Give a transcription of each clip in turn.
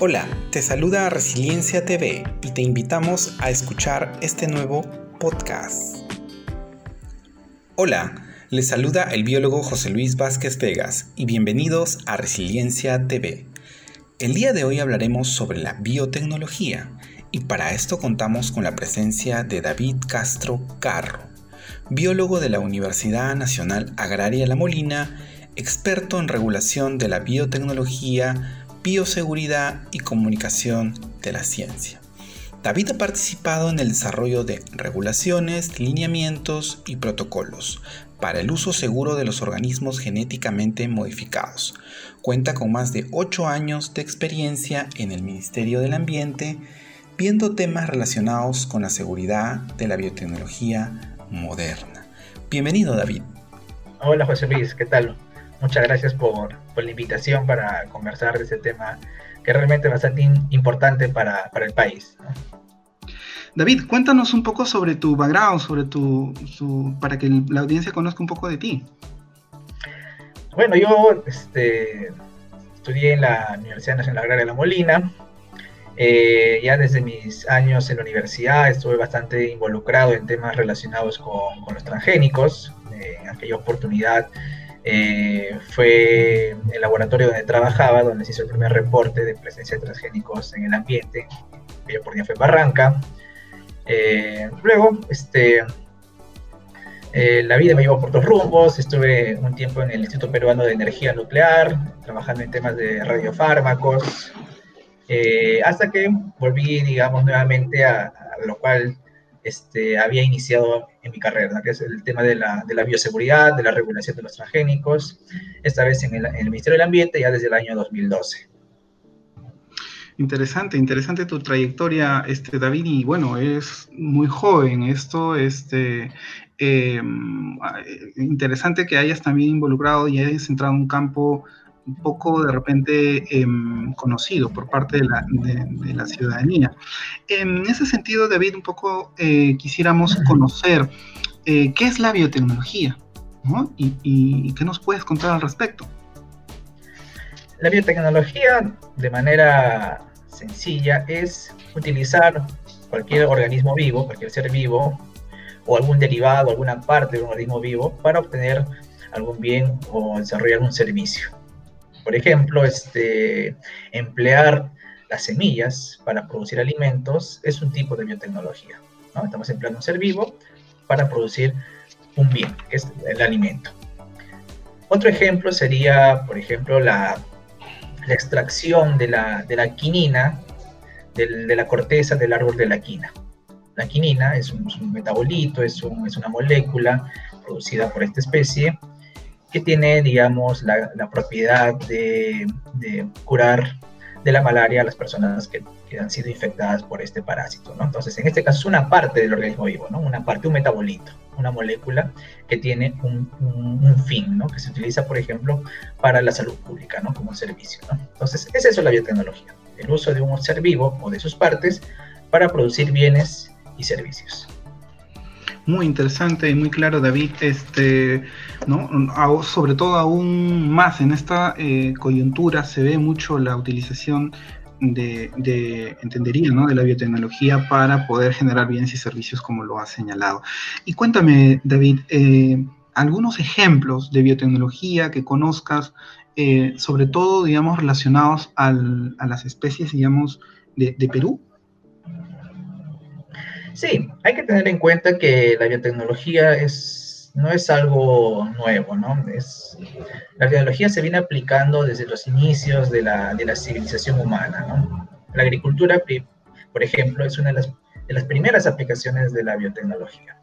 Hola, te saluda Resiliencia TV y te invitamos a escuchar este nuevo podcast. Hola, les saluda el biólogo José Luis Vázquez Vegas y bienvenidos a Resiliencia TV. El día de hoy hablaremos sobre la biotecnología y para esto contamos con la presencia de David Castro Carro, biólogo de la Universidad Nacional Agraria La Molina, experto en regulación de la biotecnología, bioseguridad y comunicación de la ciencia. David ha participado en el desarrollo de regulaciones, lineamientos y protocolos para el uso seguro de los organismos genéticamente modificados. Cuenta con más de 8 años de experiencia en el Ministerio del Ambiente, viendo temas relacionados con la seguridad de la biotecnología moderna. Bienvenido David. Hola José Luis, ¿qué tal? Muchas gracias por, la invitación para conversar de este tema que realmente es bastante importante para, el país. David, cuéntanos un poco sobre tu background, sobre tu, para que la audiencia conozca un poco de ti. Bueno, yo este, estudié en la Universidad Nacional Agraria de La Molina. Eh, ya desde mis años en la universidad estuve bastante involucrado en temas relacionados con, los transgénicos. Eh, en aquella oportunidad eh, fue el laboratorio donde trabajaba, donde se hizo el primer reporte de presencia de transgénicos en el ambiente, que por día fue Barranca. Eh, luego, este, eh, la vida me llevó por dos rumbos, estuve un tiempo en el Instituto Peruano de Energía Nuclear, trabajando en temas de radiofármacos, hasta que volví, digamos, nuevamente a lo cual este, había iniciado en mi carrera, que es el tema de la, bioseguridad, de la regulación de los transgénicos, esta vez en el, en el, Ministerio del Ambiente ya desde el año 2012. Interesante, interesante tu trayectoria, este, David, y bueno, es muy joven esto, este, eh, interesante que hayas también involucrado y hayas entrado en un campo un poco de repente em, conocido por parte de la, de, la, ciudadanía. En ese sentido, David, un poco eh, quisiéramos conocer eh, qué es la biotecnología ¿no? y, y, qué nos puedes contar al respecto. La biotecnología, de manera sencilla, es utilizar cualquier organismo vivo, cualquier ser vivo, o algún derivado, alguna parte de un organismo vivo, para obtener algún bien o desarrollar un servicio. Por ejemplo, este, emplear las semillas para producir alimentos es un tipo de biotecnología. Estamos empleando un ser vivo para producir un bien, que es el alimento. Otro ejemplo sería, por ejemplo, la, extracción de la, quinina de la corteza del árbol de la quina. La quinina es un, metabolito, es, es, una molécula producida por esta especie que tiene, digamos, la, propiedad de, curar de la malaria a las personas que, han sido infectadas por este parásito, ¿no? Entonces, en este caso es una parte del organismo vivo, ¿no? Una parte, un metabolito, una molécula que tiene un, fin, ¿no? Que se utiliza, por ejemplo, para la salud pública, ¿no? Como un servicio, ¿no? Entonces, es eso la biotecnología, el uso de un ser vivo o de sus partes para producir bienes y servicios. Muy interesante y muy claro, David. Este, ¿no? sobre todo aún más en esta eh, coyuntura se ve mucho la utilización de, entendería, ¿no? de la biotecnología para poder generar bienes y servicios como lo ha señalado. Y cuéntame, David, eh, algunos ejemplos de biotecnología que conozcas, eh, sobre todo, digamos, relacionados a las especies, digamos, de Perú. Sí, hay que tener en cuenta que la biotecnología es, no es algo nuevo, ¿no? Es, la biología se viene aplicando desde los inicios de la, de la civilización humana, ¿no? La agricultura, por ejemplo, es una de las, de las primeras aplicaciones de la biotecnología.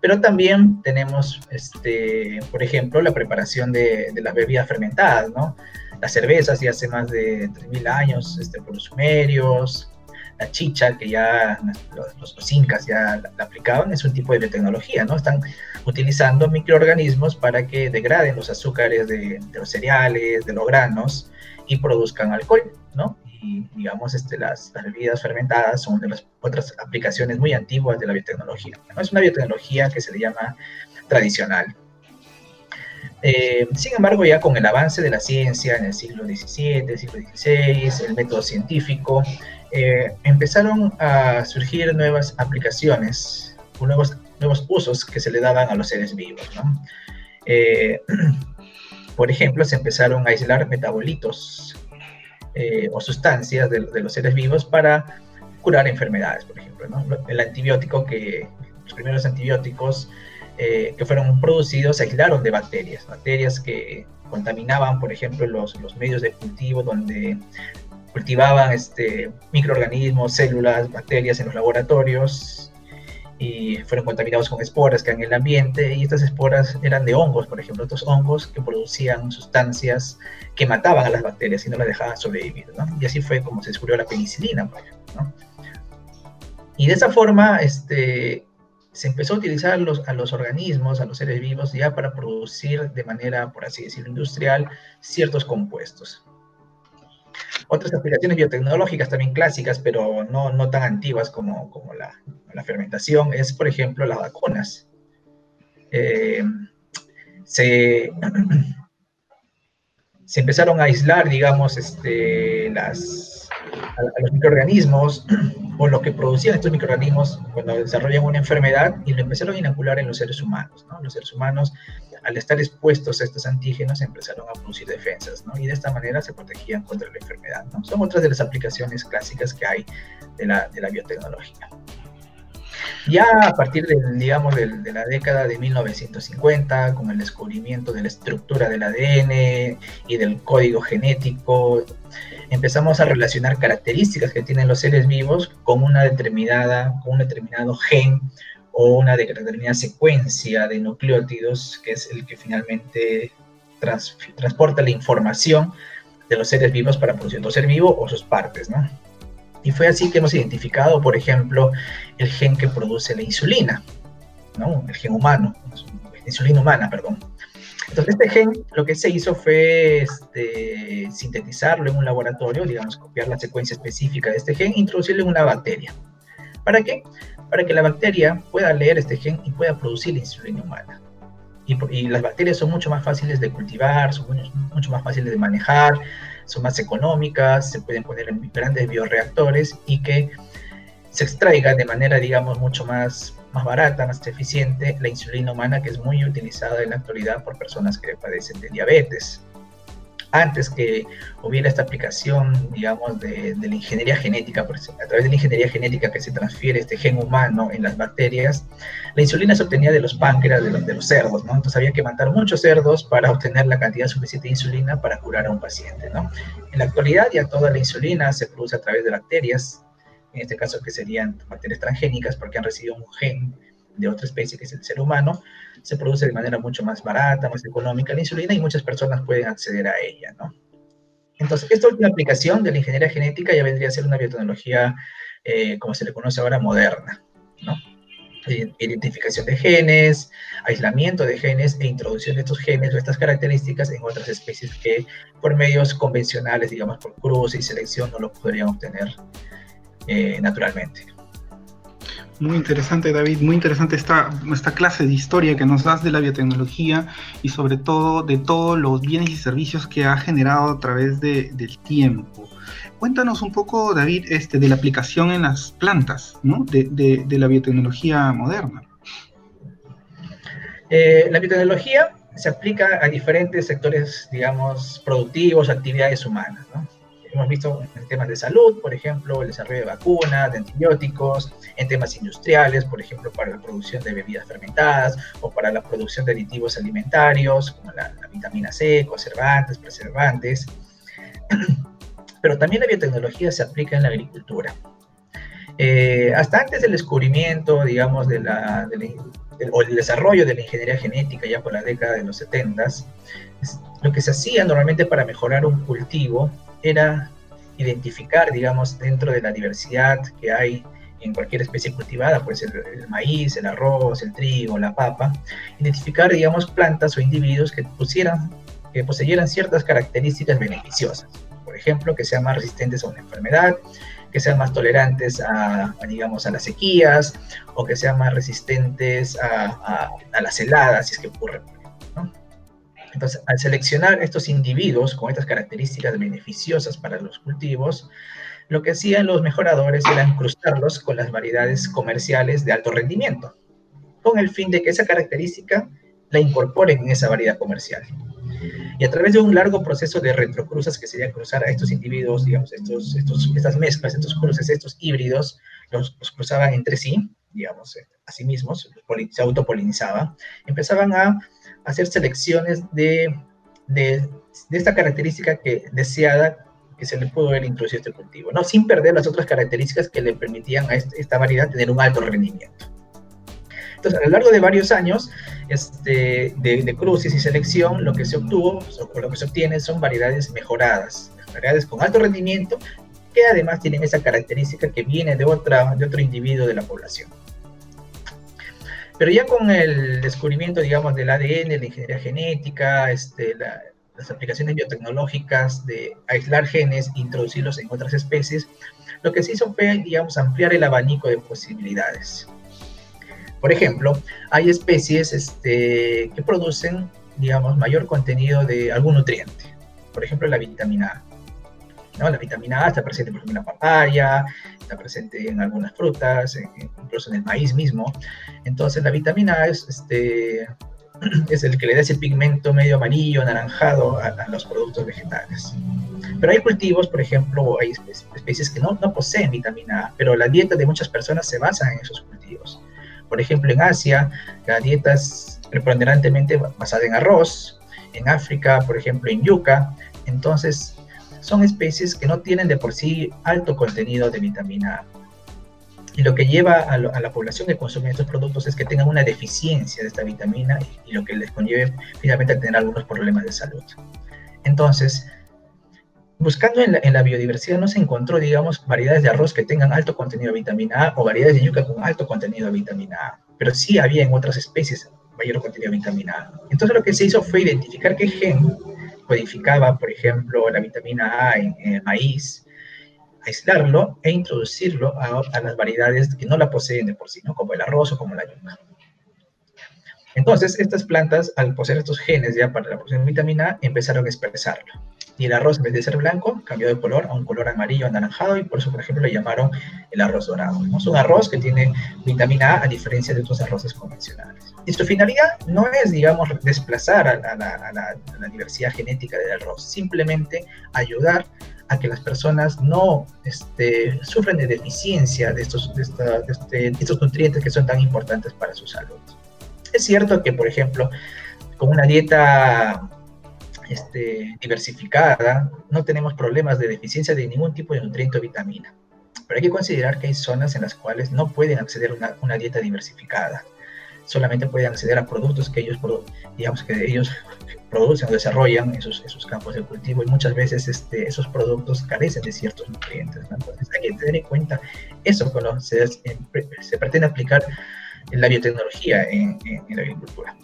Pero también tenemos, este, por ejemplo, la preparación de, de las bebidas fermentadas, ¿no? Las cervezas ya hace más de 3.000 años este, por los sumerios, la chicha que ya los, los, incas ya la, aplicaban, es un tipo de biotecnología, ¿no? Están utilizando microorganismos para que degraden los azúcares de, los cereales, de los granos y produzcan alcohol, ¿no? Y digamos, este, las, bebidas fermentadas son de las otras aplicaciones muy antiguas de la biotecnología. ¿no? Es una biotecnología que se le llama tradicional. Eh, sin embargo, ya con el avance de la ciencia en el siglo XVII, siglo XVI, el método científico, eh, empezaron a surgir nuevas aplicaciones, nuevos, nuevos usos que se le daban a los seres vivos. Eh, por ejemplo, se empezaron a aislar metabolitos o sustancias de, los seres vivos para curar enfermedades, por ejemplo. El antibiótico que, los primeros antibióticos eh, que fueron producidos se aislaron de bacterias, bacterias que contaminaban, por ejemplo, los, los medios de cultivo donde cultivaban este, microorganismos, células, bacterias en los laboratorios y fueron contaminados con esporas que en el ambiente y estas esporas eran de hongos, por ejemplo, estos hongos que producían sustancias que mataban a las bacterias y no las dejaban sobrevivir. Y así fue como se descubrió la penicilina, por ejemplo, ¿no? Y de esa forma, este, se empezó a utilizar los, a los organismos, a los seres vivos, ya para producir de manera, por así decirlo, industrial, ciertos compuestos. Otras aplicaciones biotecnológicas también clásicas, pero no, no tan antiguas como, como la, la, fermentación, es, por ejemplo, las vacunas. Eh, se, se empezaron a aislar, digamos, este, las, a, los microorganismos o lo que producían estos microorganismos cuando desarrollan una enfermedad y lo empezaron a inocular en los seres humanos. ¿no? Los seres humanos, al estar expuestos a estos antígenos, empezaron a producir defensas ¿no? y de esta manera se protegían contra la enfermedad. ¿no? Son otras de las aplicaciones clásicas que hay de la biotecnología. Ya a partir de, digamos, de, la década de 1950, con el descubrimiento de la estructura del ADN y del código genético, empezamos a relacionar características que tienen los seres vivos con una determinada, con un determinado gen o una determinada secuencia de nucleótidos, que es el que finalmente transporta la información de los seres vivos para producir otro ser vivo o sus partes, ¿no? Y fue así que hemos identificado, por ejemplo, el gen que produce la insulina, ¿no? El gen humano, insulina humana, perdón. Entonces, este gen lo que se hizo fue este, sintetizarlo en un laboratorio, digamos, copiar la secuencia específica de este gen e introducirlo en una bacteria. ¿Para qué? Para que la bacteria pueda leer este gen y pueda producir la insulina humana. Y, las bacterias son mucho más fáciles de cultivar, son mucho más fáciles de manejar, son más económicas, se pueden poner en grandes bioreactores y que se extraiga de manera, digamos, mucho más, más barata, más eficiente la insulina humana que es muy utilizada en la actualidad por personas que padecen de diabetes antes que hubiera esta aplicación, digamos, de, la ingeniería genética, a través de la ingeniería genética que se transfiere este gen humano en las bacterias, la insulina se obtenía de los páncreas de los, de los cerdos, ¿no? Entonces había que matar muchos cerdos para obtener la cantidad suficiente de insulina para curar a un paciente, ¿no? En la actualidad ya toda la insulina se produce a través de bacterias, en este caso que serían bacterias transgénicas porque han recibido un gen de otra especie que es el ser humano, se produce de manera mucho más barata, más económica la insulina y muchas personas pueden acceder a ella, ¿no? Entonces, esta última aplicación de la ingeniería genética ya vendría a ser una biotecnología, eh, como se le conoce ahora, moderna, ¿no? Identificación de genes, aislamiento de genes e introducción de estos genes o estas características en otras especies que por medios convencionales, digamos por cruce y selección, no lo podrían obtener eh, naturalmente. Muy interesante, David, muy interesante esta, esta clase de historia que nos das de la biotecnología y sobre todo de todos los bienes y servicios que ha generado a través de, del tiempo. Cuéntanos un poco, David, este, de la aplicación en las plantas ¿no? de, de, la biotecnología moderna. Eh, la biotecnología se aplica a diferentes sectores, digamos, productivos, actividades humanas. ¿no? Hemos visto en temas de salud, por ejemplo, el desarrollo de vacunas, de antibióticos, en temas industriales, por ejemplo, para la producción de bebidas fermentadas o para la producción de aditivos alimentarios, como la, vitamina C, conservantes, preservantes. Pero también la biotecnología se aplica en la agricultura. Eh, hasta antes del descubrimiento, digamos, de la, o el desarrollo de la ingeniería genética ya por la década de los 70, lo que se hacía normalmente para mejorar un cultivo era identificar, digamos, dentro de la diversidad que hay en cualquier especie cultivada, puede ser el maíz, el arroz, el trigo, la papa, identificar, digamos, plantas o individuos que pusieran, que poseyeran ciertas características beneficiosas. Por ejemplo, que sean más resistentes a una enfermedad, que sean más tolerantes a, digamos, a las sequías, o que sean más resistentes a, a, las heladas, si es que ocurre. Entonces, al seleccionar estos individuos con estas características beneficiosas para los cultivos, lo que hacían los mejoradores era cruzarlos con las variedades comerciales de alto rendimiento, con el fin de que esa característica la incorporen en esa variedad comercial. Y a través de un largo proceso de retrocruzas, que sería cruzar a estos individuos, digamos, estos, estos, estas mezclas, estos cruces, estos híbridos, los, cruzaban entre sí, digamos, eh, a sí mismos, se autopolinizaban, empezaban a hacer selecciones de, de, de esta característica que, deseada que se le pudo haber introducido este cultivo, ¿no? sin perder las otras características que le permitían a este, esta variedad tener un alto rendimiento. Entonces, a lo largo de varios años este, de, cruces y selección, lo que se obtuvo, o lo que se obtiene, son variedades mejoradas, variedades con alto rendimiento, que además tienen esa característica que viene de, otra, de otro individuo de la población. Pero ya con el descubrimiento, digamos, del ADN, la ingeniería genética, este, las aplicaciones biotecnológicas de aislar genes e introducirlos en otras especies, lo que se hizo fue, digamos, ampliar el abanico de posibilidades. Por ejemplo, hay especies este, que producen, digamos, mayor contenido de algún nutriente. Por ejemplo, la vitamina A. ¿no? La vitamina A está presente, por ejemplo, en la papaya, está presente en algunas frutas, incluso en el maíz mismo. Entonces, la vitamina A es, este, es el que le da ese pigmento medio amarillo, anaranjado a, los productos vegetales. Pero hay cultivos, por ejemplo, hay especies que no, no poseen vitamina A, pero la dieta de muchas personas se basa en esos cultivos. Por ejemplo, en Asia, la dieta es preponderantemente basada en arroz, en África, por ejemplo, en yuca. Entonces, son especies que no tienen de por sí alto contenido de vitamina A. Y lo que lleva a, la población que consume estos productos es que tengan una deficiencia de esta vitamina y, lo que les conlleve finalmente a tener algunos problemas de salud. Entonces, buscando en la, biodiversidad no se encontró, digamos, variedades de arroz que tengan alto contenido de vitamina A o variedades de yuca con alto contenido de vitamina A, pero sí había en otras especies mayor contenido de vitamina A. Entonces lo que se hizo fue identificar qué gen codificaba, por ejemplo, la vitamina A en, el maíz, aislarlo e introducirlo a, las variedades que no la poseen de por sí, ¿no? como el arroz o como la yuca. Entonces, estas plantas, al poseer estos genes ya para la producción de vitamina A, empezaron a expresarlo y el arroz en vez de ser blanco cambió de color a un color amarillo anaranjado y por eso por ejemplo le llamaron el arroz dorado. Es un arroz que tiene vitamina A a diferencia de otros arroces convencionales. Y su finalidad no es, digamos, desplazar a la, diversidad genética del arroz, simplemente ayudar a que las personas no este, sufren de deficiencia de estos, este, de estos nutrientes que son tan importantes para su salud. Es cierto que, por ejemplo, con una dieta este, diversificada, no tenemos problemas de deficiencia de ningún tipo de nutriente o vitamina. Pero hay que considerar que hay zonas en las cuales no pueden acceder a una, dieta diversificada. Solamente pueden acceder a productos que ellos, digamos, que ellos producen o desarrollan en sus, campos de cultivo y muchas veces este, esos productos carecen de ciertos nutrientes. Entonces hay que tener en cuenta eso cuando se, se pretende aplicar la biotecnología en la agricultura.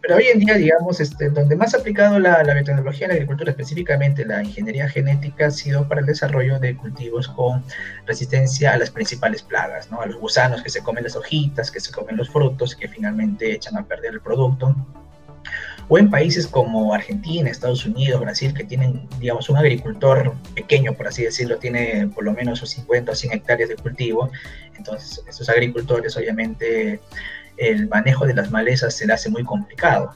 Pero hoy en día, digamos, este, donde más ha aplicado la, la biotecnología en la agricultura, específicamente la ingeniería genética, ha sido para el desarrollo de cultivos con resistencia a las principales plagas, ¿no? a los gusanos que se comen las hojitas, que se comen los frutos, que finalmente echan a perder el producto. O en países como Argentina, Estados Unidos, Brasil, que tienen, digamos, un agricultor pequeño, por así decirlo, tiene por lo menos 50 o 100 hectáreas de cultivo. Entonces, esos agricultores obviamente el manejo de las malezas se le hace muy complicado.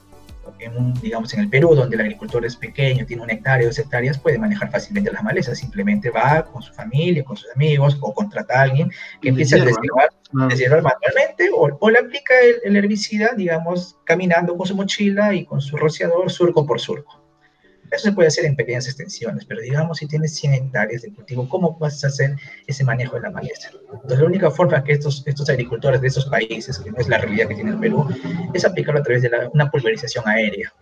En digamos, en el Perú, donde el agricultor es pequeño, tiene un hectárea, dos hectáreas, puede manejar fácilmente las malezas. Simplemente va con su familia, con sus amigos, o contrata a alguien que empiece a desiervar, ah. manualmente, o, le aplica el, herbicida, digamos, caminando con su mochila y con su rociador, surco por surco. Eso se puede hacer en pequeñas extensiones, pero digamos si tienes 100 hectáreas de cultivo, ¿cómo vas a hacer ese manejo de la maleza? Entonces la única forma que estos, estos agricultores de esos países, que no es la realidad que tiene el Perú, es aplicarlo a través de una pulverización aérea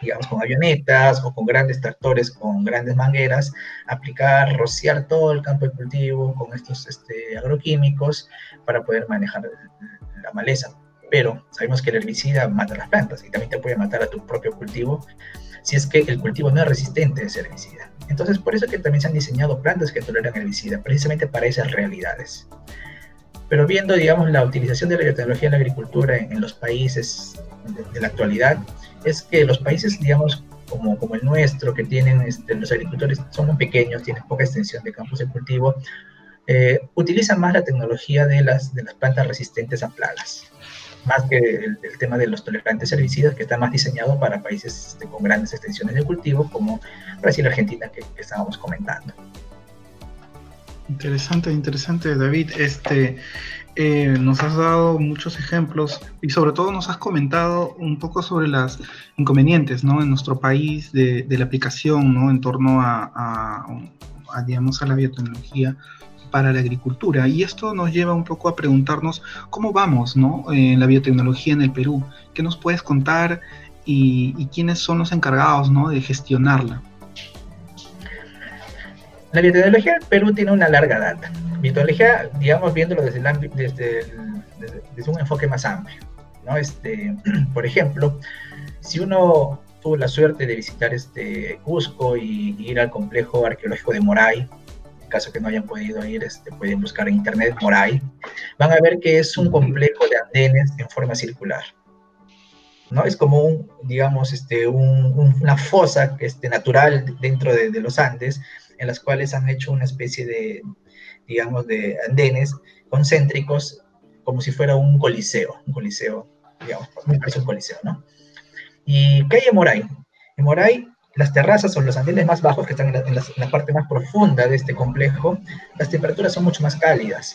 digamos, con avionetas o con grandes tractores, con grandes mangueras, aplicar, rociar todo el campo de cultivo con estos este, agroquímicos para poder manejar la maleza. Pero sabemos que el herbicida mata las plantas y también te puede matar a tu propio cultivo si es que el cultivo no es resistente a ese herbicida. Entonces, por eso que también se han diseñado plantas que toleran herbicida, precisamente para esas realidades. pero viendo, digamos, la utilización de la biotecnología en la agricultura en, los países de, la actualidad, es que los países, digamos, como, como el nuestro, que tienen este, los agricultores, son muy pequeños, tienen poca extensión de campos de cultivo, eh, utilizan más la tecnología de las, de las plantas resistentes a plagas, más que el, tema de los tolerantes herbicidas, que está más diseñado para países este, con grandes extensiones de cultivo, como Brasil y Argentina, que, estábamos comentando. Interesante, interesante, David. Este, eh, nos has dado muchos ejemplos y sobre todo nos has comentado un poco sobre las inconvenientes, ¿no? En nuestro país de, la aplicación, ¿no? En torno a, digamos, a la biotecnología para la agricultura. Y esto nos lleva un poco a preguntarnos cómo vamos, ¿no? En la biotecnología en el Perú. ¿Qué nos puedes contar y, y quiénes son los encargados, ¿no? De gestionarla. La biotecnología en Perú tiene una larga data. Biotecnología, digamos, viéndolo desde, desde, desde, un enfoque más amplio. ¿no? Este, por ejemplo, si uno tuvo la suerte de visitar este Cusco y, ir al complejo arqueológico de Moray, caso que no hayan podido ir, este, pueden buscar en internet Moray, van a ver que es un complejo de andenes en forma circular. ¿no? Es como un, digamos, este, un, una fosa este, natural dentro de, de los Andes, en las cuales han hecho una especie de, digamos, de andenes concéntricos, como si fuera un coliseo, un coliseo, digamos, me parece un coliseo, ¿no? ¿Y qué hay en Moray? En Moray, las terrazas o los andenes más bajos, que están en la, parte más profunda de este complejo, las temperaturas son mucho más cálidas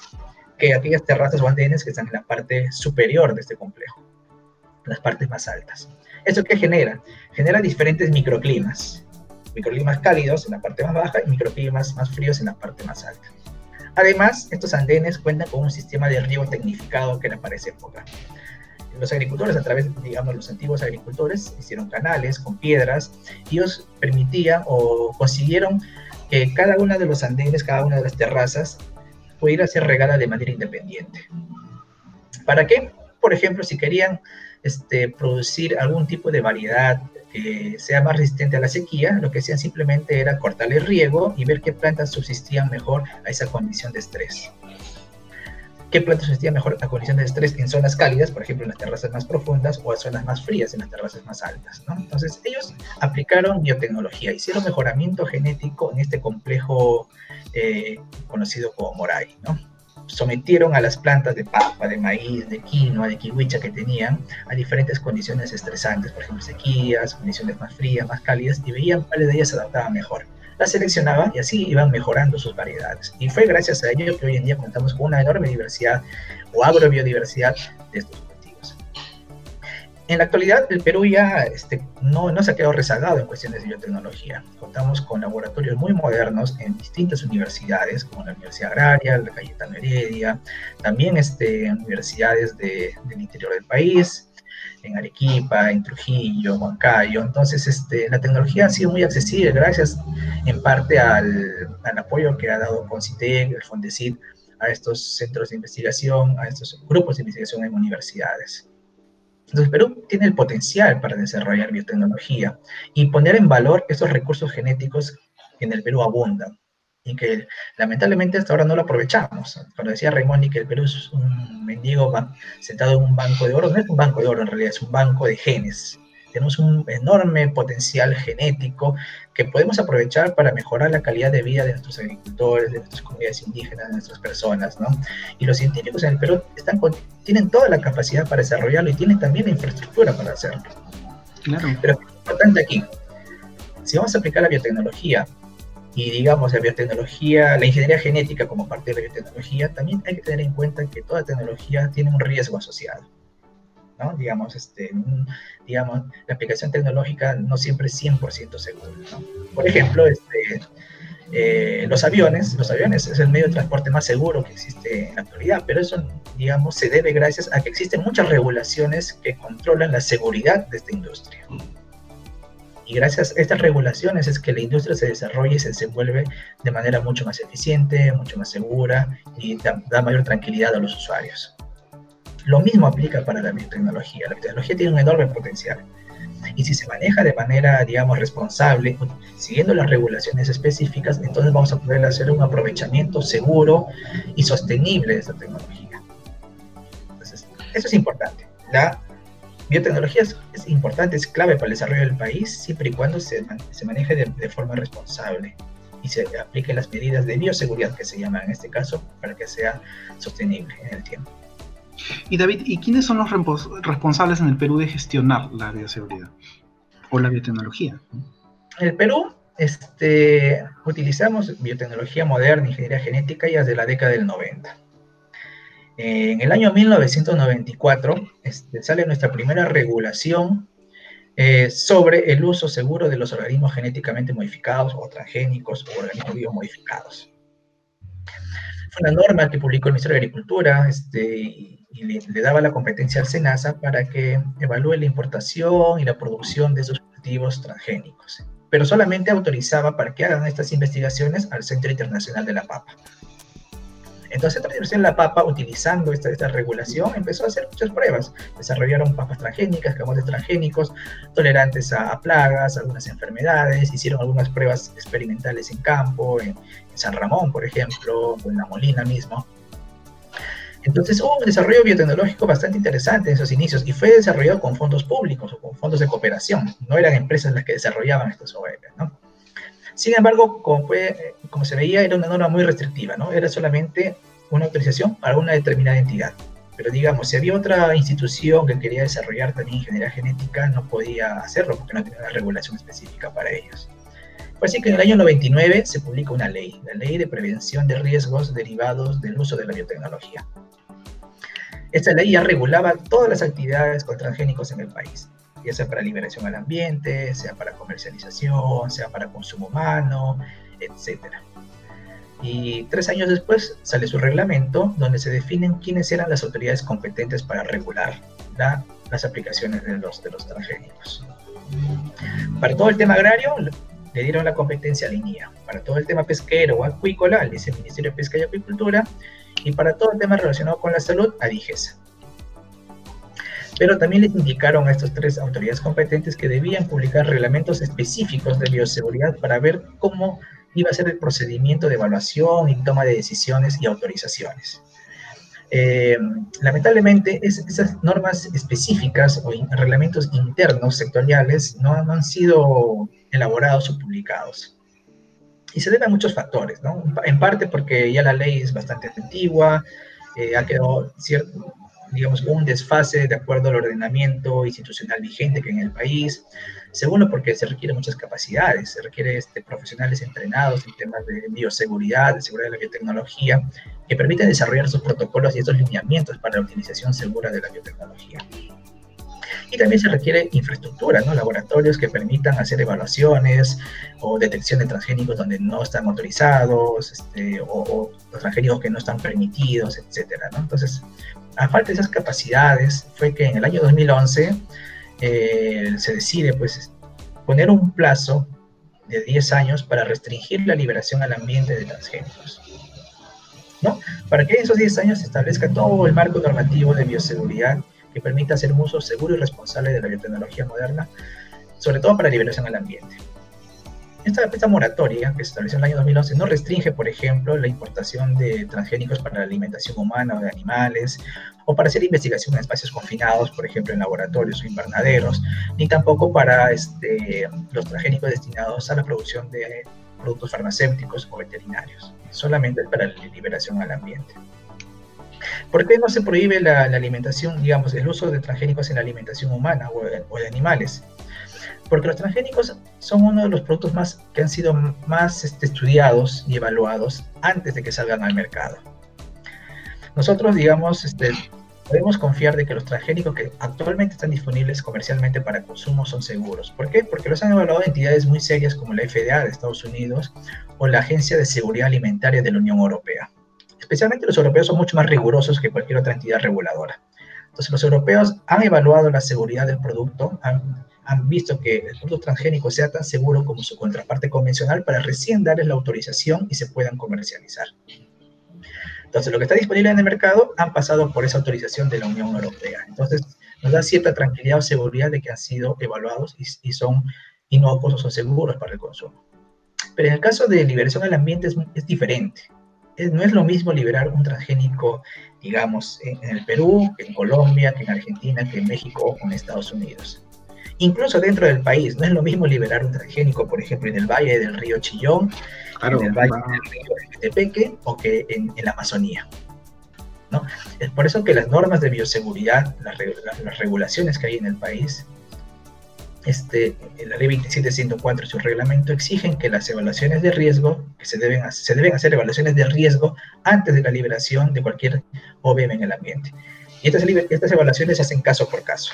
que aquellas terrazas o andenes que están en la parte superior de este complejo, las partes más altas. ¿Eso qué genera? Genera diferentes microclimas microclimas cálidos en la parte más baja y microclimas más fríos en la parte más alta. Además, estos andenes cuentan con un sistema de riego tecnificado que era para esa época. Los agricultores, a través, digamos, los antiguos agricultores, hicieron canales con piedras y ellos permitían o consiguieron que cada una de los andenes, cada una de las terrazas, pudiera ser regada de manera independiente. ¿Para qué? Por ejemplo, si querían este, producir algún tipo de variedad que sea más resistente a la sequía, lo que hacían simplemente era cortarle riego y ver qué plantas subsistían mejor a esa condición de estrés. ¿Qué plantas subsistían mejor a condición de estrés en zonas cálidas, por ejemplo en las terrazas más profundas, o en zonas más frías en las terrazas más altas? Entonces ellos aplicaron biotecnología, hicieron mejoramiento genético en este complejo eh, conocido como Moray. sometieron a las plantas de papa, de maíz, de quinoa, de kiwicha que tenían a diferentes condiciones estresantes, por ejemplo sequías, condiciones más frías, más cálidas, y veían cuáles de ellas se adaptaban mejor. Las seleccionaban y así iban mejorando sus variedades. Y fue gracias a ello que hoy en día contamos con una enorme diversidad o agrobiodiversidad de estos en la actualidad, el Perú ya este, no, no se ha quedado rezagado en cuestiones de biotecnología. Contamos con laboratorios muy modernos en distintas universidades, como la Universidad Agraria, la Cayetano Heredia, también este, universidades de, del interior del país, en Arequipa, en Trujillo, Huancayo. Entonces, este, la tecnología ha sido muy accesible gracias en parte al, al apoyo que ha dado CONCITEC, el FONDECIT, a estos centros de investigación, a estos grupos de investigación en universidades. Entonces, Perú tiene el potencial para desarrollar biotecnología y poner en valor esos recursos genéticos que en el Perú abundan y que lamentablemente hasta ahora no lo aprovechamos. Cuando decía Raimondi que el Perú es un mendigo sentado en un banco de oro, no es un banco de oro en realidad, es un banco de genes tenemos un enorme potencial genético que podemos aprovechar para mejorar la calidad de vida de nuestros agricultores, de nuestras comunidades indígenas, de nuestras personas, ¿no? Y los científicos en el Perú están tienen toda la capacidad para desarrollarlo y tienen también la infraestructura para hacerlo. Claro. Pero es importante aquí, si vamos a aplicar la biotecnología y digamos la biotecnología, la ingeniería genética como parte de la biotecnología, también hay que tener en cuenta que toda tecnología tiene un riesgo asociado. Digamos, este, digamos, la aplicación tecnológica no siempre es 100% segura, Por ejemplo, este, eh, los aviones, los aviones es el medio de transporte más seguro que existe en la actualidad, pero eso, digamos, se debe gracias a que existen muchas regulaciones que controlan la seguridad de esta industria. Y gracias a estas regulaciones es que la industria se desarrolla y se desenvuelve de manera mucho más eficiente, mucho más segura y da mayor tranquilidad a los usuarios. Lo mismo aplica para la biotecnología. La biotecnología tiene un enorme potencial. Y si se maneja de manera, digamos, responsable, siguiendo las regulaciones específicas, entonces vamos a poder hacer un aprovechamiento seguro y sostenible de esta tecnología. Eso es importante. La biotecnología es, importante, es clave para el desarrollo del país, siempre y cuando se, se maneje de, forma responsable y se apliquen las medidas de bioseguridad que se llaman en este caso para que sea sostenible en el tiempo. Y David, ¿y quiénes son los responsables en el Perú de gestionar la bioseguridad o la biotecnología? En el Perú este, utilizamos biotecnología moderna, ingeniería genética ya desde la década del 90. En el año 1994 este, sale nuestra primera regulación eh, sobre el uso seguro de los organismos genéticamente modificados o transgénicos o organismos biomodificados. Fue una norma que publicó el Ministerio de Agricultura este, y, le, le, daba la competencia al SENASA para que evalúe la importación y la producción de esos cultivos transgénicos, pero solamente autorizaba para que hagan estas investigaciones al Centro Internacional de la Papa. Entonces, Internacional La Papa, utilizando esta, esta regulación, empezó a hacer muchas pruebas. Desarrollaron papas transgénicas, camotes transgénicos, tolerantes a, plagas, algunas enfermedades, hicieron algunas pruebas experimentales en campo, en, San Ramón, por ejemplo, en La Molina mismo. Entonces hubo un desarrollo biotecnológico bastante interesante en esos inicios y fue desarrollado con fondos públicos o con fondos de cooperación. No eran empresas las que desarrollaban estos OEP, ¿no? Sin embargo, como, fue, como se veía, era una norma muy restrictiva, ¿no? Era solamente una autorización para una determinada entidad. Pero digamos, si había otra institución que quería desarrollar también ingeniería genética, no podía hacerlo porque no tenía una regulación específica para ellos. Fue así que en el año 99 se publica una ley, la Ley de Prevención de Riesgos Derivados del Uso de la Biotecnología. Esta ley ya regulaba todas las actividades con transgénicos en el país ya sea para liberación al ambiente, sea para comercialización, sea para consumo humano, etc. Y tres años después sale su reglamento donde se definen quiénes eran las autoridades competentes para regular las aplicaciones de los, de los transgénicos. Para todo el tema agrario le dieron la competencia a línea. Para todo el tema pesquero o acuícola, dice Ministerio de Pesca y Acuicultura. Y para todo el tema relacionado con la salud, a DIGESA pero también les indicaron a estas tres autoridades competentes que debían publicar reglamentos específicos de bioseguridad para ver cómo iba a ser el procedimiento de evaluación y toma de decisiones y autorizaciones. Eh, lamentablemente, esas normas específicas o reglamentos internos sectoriales no, han sido elaborados o publicados. Y se deben a muchos factores, ¿no? En parte porque ya la ley es bastante antigua, eh, ha quedado cierto, digamos, un desfase de acuerdo al ordenamiento institucional vigente que en el país. Segundo, porque se requieren muchas capacidades, se requiere este, profesionales entrenados en temas de bioseguridad, de seguridad de la biotecnología, que permiten desarrollar sus protocolos y estos lineamientos para la utilización segura de la biotecnología. Y también se requiere infraestructura, ¿no? laboratorios que permitan hacer evaluaciones o detección de transgénicos donde no están autorizados, este, o, o, transgénicos que no están permitidos, etcétera, ¿no? Entonces, a falta de esas capacidades, fue que en el año 2011 eh, se decide pues, poner un plazo de 10 años para restringir la liberación al ambiente de transgénicos. ¿no? Para que en esos 10 años se establezca todo el marco normativo de bioseguridad que permita hacer un uso seguro y responsable de la biotecnología moderna, sobre todo para liberación al ambiente. Esta, moratoria que se estableció en el año 2011 no restringe, por ejemplo, la importación de transgénicos para la alimentación humana o de animales, o para hacer investigación en espacios confinados, por ejemplo, en laboratorios o invernaderos, ni tampoco para este, los transgénicos destinados a la producción de productos farmacéuticos o veterinarios, solamente para la liberación al ambiente. ¿Por qué no se prohíbe la, alimentación, digamos, el uso de transgénicos en la alimentación humana o de animales? Porque los transgénicos son uno de los productos más, que han sido más este, estudiados y evaluados antes de que salgan al mercado. Nosotros, digamos, este, podemos confiar de que los transgénicos que actualmente están disponibles comercialmente para consumo son seguros. ¿Por qué? Porque los han evaluado entidades muy serias como la FDA de Estados Unidos o la Agencia de Seguridad Alimentaria de la Unión Europea. Especialmente los europeos son mucho más rigurosos que cualquier otra entidad reguladora. Entonces los europeos han evaluado la seguridad del producto, han han visto que el producto transgénico sea tan seguro como su contraparte convencional para recién darles la autorización y se puedan comercializar. Entonces, lo que está disponible en el mercado han pasado por esa autorización de la Unión Europea. Entonces, nos da cierta tranquilidad o seguridad de que han sido evaluados y, son inocuos o seguros para el consumo. Pero en el caso de liberación al ambiente es, es diferente. no es lo mismo liberar un transgénico, digamos, en, el Perú, que en Colombia, que en Argentina, que en México o en Estados Unidos. Incluso dentro del país, no es lo mismo liberar un transgénico, por ejemplo, en el valle del río Chillón, en el valle del río Tepeque o que en, la Amazonía. ¿no? Es por eso que las normas de bioseguridad, las, las regulaciones que hay en el país, este, la ley 27104 y su reglamento exigen que las evaluaciones de riesgo, que se deben, se deben hacer evaluaciones de riesgo antes de la liberación de cualquier OVM en el ambiente. Y estas, estas evaluaciones se hacen caso por caso.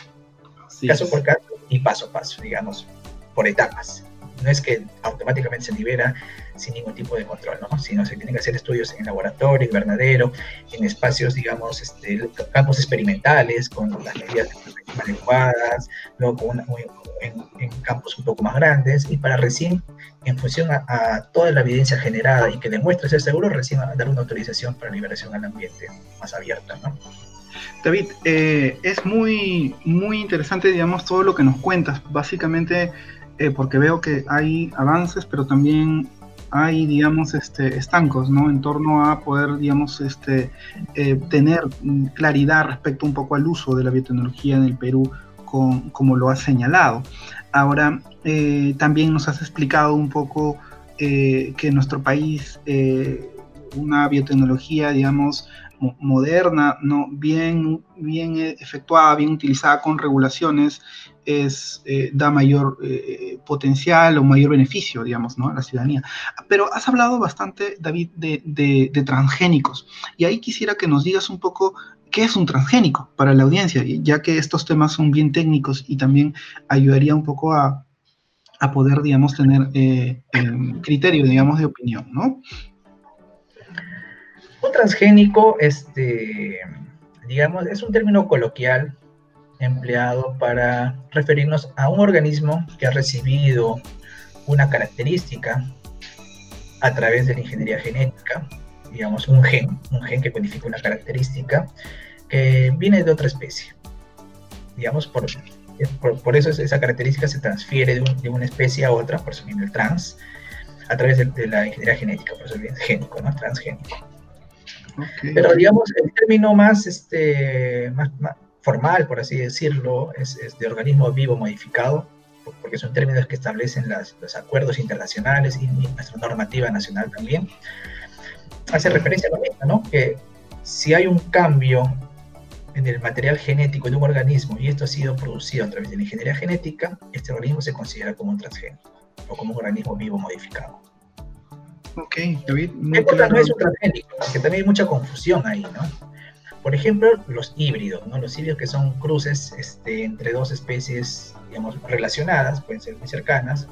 caso por caso y paso a paso, digamos, por etapas no es que automáticamente se libera sin ningún tipo de control, ¿no? sino se tienen que hacer estudios en laboratorio, invernadero, en espacios, digamos, este, campos experimentales con las medidas adecuadas, luego en, campos un poco más grandes y para recién, en función a, toda la evidencia generada y que demuestre ser seguro, recién dar una autorización para liberación al ambiente más abierta. ¿no? David, eh, es muy, muy interesante, digamos, todo lo que nos cuentas. Básicamente, eh, porque veo que hay avances, pero también hay, digamos, este, estancos, ¿no? En torno a poder, digamos, este, eh, tener claridad respecto un poco al uso de la biotecnología en el Perú, con, como lo has señalado. Ahora, también nos has explicado un poco que en nuestro país una biotecnología, digamos, moderna, ¿no? bien, bien efectuada, bien utilizada con regulaciones, es, eh, da mayor eh, potencial o mayor beneficio, digamos, a la ciudadanía. Pero has hablado bastante, David, de, transgénicos. Y ahí quisiera que nos digas un poco qué es un transgénico para la audiencia, ya que estos temas son bien técnicos y también ayudaría un poco a, poder, digamos, tener eh, criterio, digamos, de opinión, ¿no? Un transgénico, este, digamos, es un término coloquial empleado para referirnos a un organismo que ha recibido una característica a través de la ingeniería genética, digamos un gen, un gen que codifica una característica que viene de otra especie. Digamos, por, por, eso esa característica se transfiere de, una especie a otra, por eso viene el trans, a través de, la ingeniería genética, por eso viene génico, ¿no? Transgénico. Pero digamos, el término más, este, más, formal, por así decirlo, es, de organismo vivo modificado, porque son términos que establecen los acuerdos internacionales y, nuestra normativa nacional también. Hace referencia a lo mismo, ¿no? Que si hay un cambio en el material genético de un organismo y esto ha sido producido a través de la ingeniería genética, este organismo se considera como un transgénico o como un organismo vivo modificado. Ok, David. no es un transgénico, porque también hay mucha confusión ahí, ¿no? Por ejemplo, los híbridos, ¿no? Los híbridos que son cruces este, entre dos especies, digamos, relacionadas, pueden ser muy cercanas,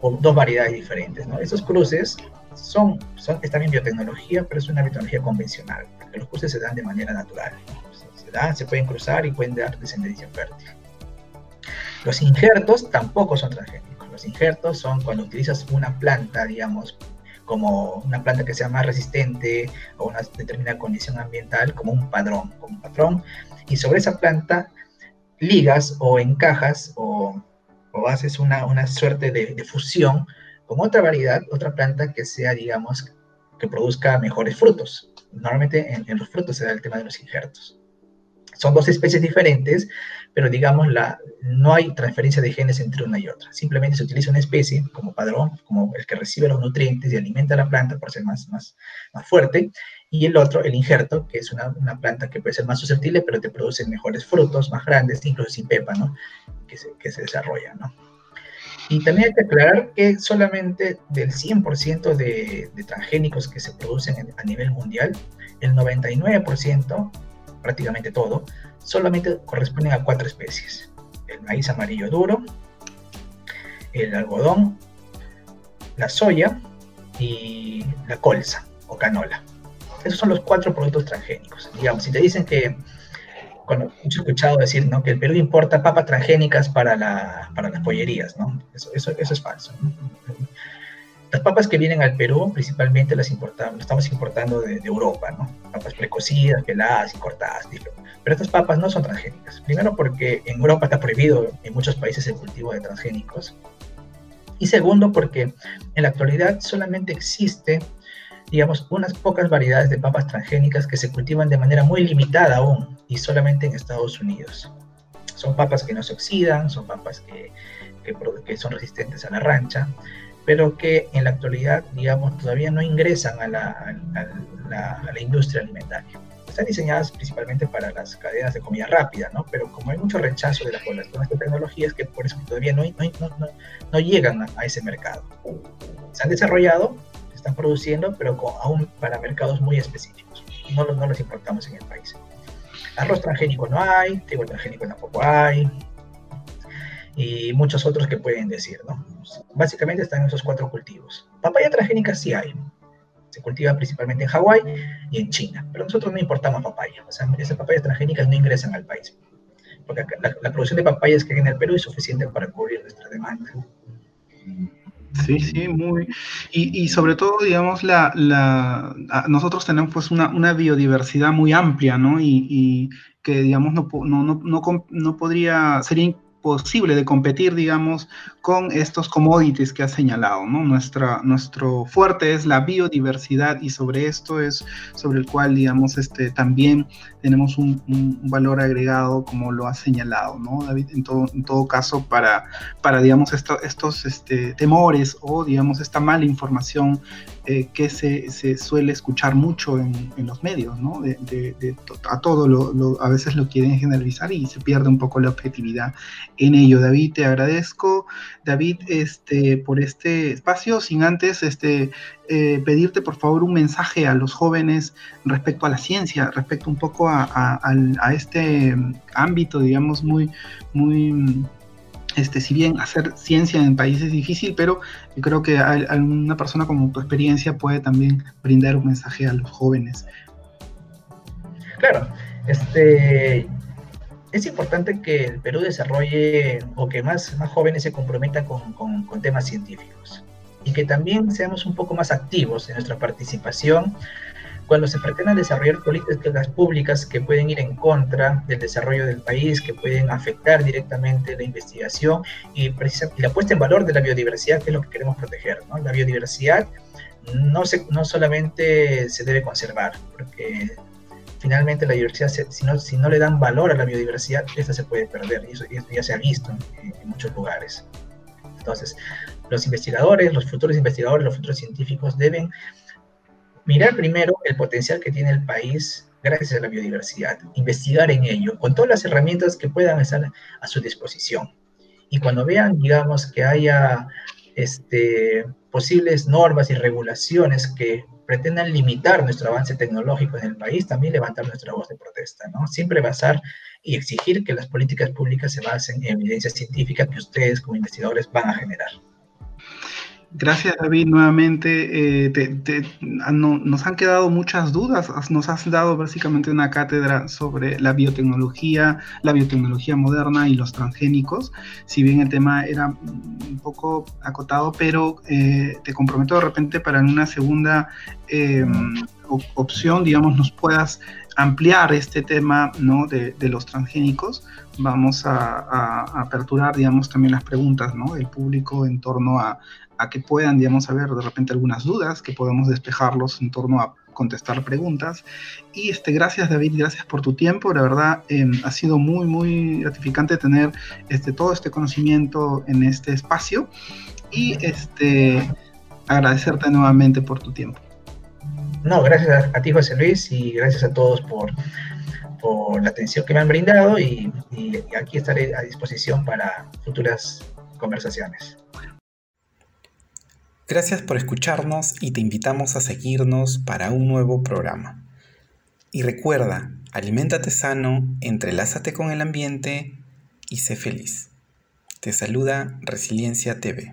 o dos variedades diferentes, ¿no? Esos cruces son, son, es también biotecnología, pero es una biotecnología convencional, porque los cruces se dan de manera natural. Se, dan, se pueden cruzar y pueden dar descendencia fértil. Los injertos tampoco son transgénicos. Los injertos son cuando utilizas una planta, digamos, como una planta que sea más resistente a una determinada condición ambiental, como un padrón, un patrón, y sobre esa planta ligas o encajas o, o haces una, una suerte de, fusión con otra variedad, otra planta que sea, digamos, que produzca mejores frutos. Normalmente en, en los frutos se da el tema de los injertos. Son dos especies diferentes, pero digamos, la, no hay transferencia de genes entre una y otra. Simplemente se utiliza una especie como padrón, como el que recibe los nutrientes y alimenta a la planta por ser más, más, más fuerte, y el otro, el injerto, que es una, una, planta que puede ser más susceptible, pero te produce mejores frutos, más grandes, incluso sin pepa, ¿no? Que se, que se desarrolla, ¿no? Y también hay que aclarar que solamente del 100% de, de, transgénicos que se producen a nivel mundial, el 99%, prácticamente todo, solamente corresponden a cuatro especies. El maíz amarillo duro, el algodón, la soya y la colza o canola. Esos son los cuatro productos transgénicos. Digamos, si te dicen que, cuando he escuchado decir ¿no? que el Perú importa papas transgénicas para, la, para las pollerías, ¿no? Eso, eso, eso es falso. Las papas que vienen al Perú principalmente las importamos, estamos importando de, Europa, ¿no? Papas precocidas, peladas y cortadas. Pero estas papas no son transgénicas. Primero porque en Europa está prohibido en muchos países el cultivo de transgénicos. Y segundo porque en la actualidad solamente existe digamos, unas pocas variedades de papas transgénicas que se cultivan de manera muy limitada aún y solamente en Estados Unidos. Son papas que no se oxidan, son papas que, que, son resistentes a la rancha, pero que en la actualidad, digamos, todavía no ingresan a la, a la, industria alimentaria. Están diseñadas principalmente para las cadenas de comida rápida, ¿no? Pero como hay mucho rechazo de la población a estas tecnologías, que por eso todavía no, no, no, no llegan a, a ese mercado. Se han desarrollado, están produciendo, pero aún para mercados muy específicos. No, no los importamos en el país. Arroz transgénico no hay, trigo transgénico tampoco hay, y muchos otros que pueden decir, ¿no? Básicamente están esos cuatro cultivos. Papaya transgénica sí hay. Se cultiva principalmente en Hawái y en China, pero nosotros no importamos papaya. O sea, esas papayas transgénicas no ingresan al país. Porque la, la producción de papayas que hay en el Perú es suficiente para cubrir nuestra demanda. Sí, sí, muy. Y, y sobre todo, digamos, la, la, nosotros tenemos pues una, una biodiversidad muy amplia, ¿no? Y, y que, digamos, no, no, no, no, podría, sería posible de competir, digamos, con estos commodities que ha señalado, ¿no? Nuestra, nuestro fuerte es la biodiversidad y sobre esto es sobre el cual, digamos, este, también tenemos un, valor agregado, como lo ha señalado, ¿no, David? En todo, en todo caso, para, para digamos, estos este, temores o, digamos, esta mala información eh, que se, se, suele escuchar mucho en, en los medios, ¿no? De, de, a todo a veces lo quieren generalizar y se pierde un poco la objetividad en ello. David, te agradezco, David, este, por este espacio, sin antes este, eh, pedirte por favor un mensaje a los jóvenes respecto a la ciencia, respecto un poco a, este ámbito, digamos, muy, muy este, si bien hacer ciencia en países es difícil, pero creo que una persona con tu experiencia puede también brindar un mensaje a los jóvenes. Claro, este, es importante que el Perú desarrolle o que más, más jóvenes se comprometan con, con, con temas científicos y que también seamos un poco más activos en nuestra participación cuando se pretenden desarrollar políticas públicas que pueden ir en contra del desarrollo del país, que pueden afectar directamente la investigación y, la puesta en valor de la biodiversidad, que es lo que queremos proteger. ¿no? La biodiversidad no, se, no solamente se debe conservar, porque finalmente la diversidad, si no, si no le dan valor a la biodiversidad, esta se puede perder, y eso, ya se ha visto en, en muchos lugares. Entonces, los investigadores, los futuros investigadores, los futuros científicos deben mirar primero el potencial que tiene el país gracias a la biodiversidad, investigar en ello, con todas las herramientas que puedan estar a su disposición. Y cuando vean, digamos, que haya este, posibles normas y regulaciones que pretendan limitar nuestro avance tecnológico en el país, también levantar nuestra voz de protesta, ¿no? Siempre basar y exigir que las políticas públicas se basen en evidencia científica que ustedes como investigadores van a generar. Gracias David, nuevamente. Eh, nos han quedado muchas dudas. Nos has dado básicamente una cátedra sobre la biotecnología, la biotecnología moderna y los transgénicos. Si bien el tema era un poco acotado, pero eh, te comprometo de repente para en una segunda em, opción, digamos, nos puedas ampliar este tema ¿no? de, los transgénicos. Vamos a, a, aperturar, digamos, también las preguntas ¿no? del público en torno a a que puedan, digamos, haber de repente algunas dudas, que podamos despejarlos en torno a contestar preguntas. Y este, gracias David, gracias por tu tiempo. La verdad em, ha sido muy, muy gratificante tener este, todo este conocimiento en este espacio y este, agradecerte nuevamente por tu tiempo. No, gracias a, ti José Luis y gracias a todos por, por la atención que me han brindado y aquí estaré a disposición para futuras conversaciones. Gracias por escucharnos y te invitamos a seguirnos para un nuevo programa. Y recuerda, aliméntate sano, entrelázate con el ambiente y sé feliz. Te saluda Resiliencia TV.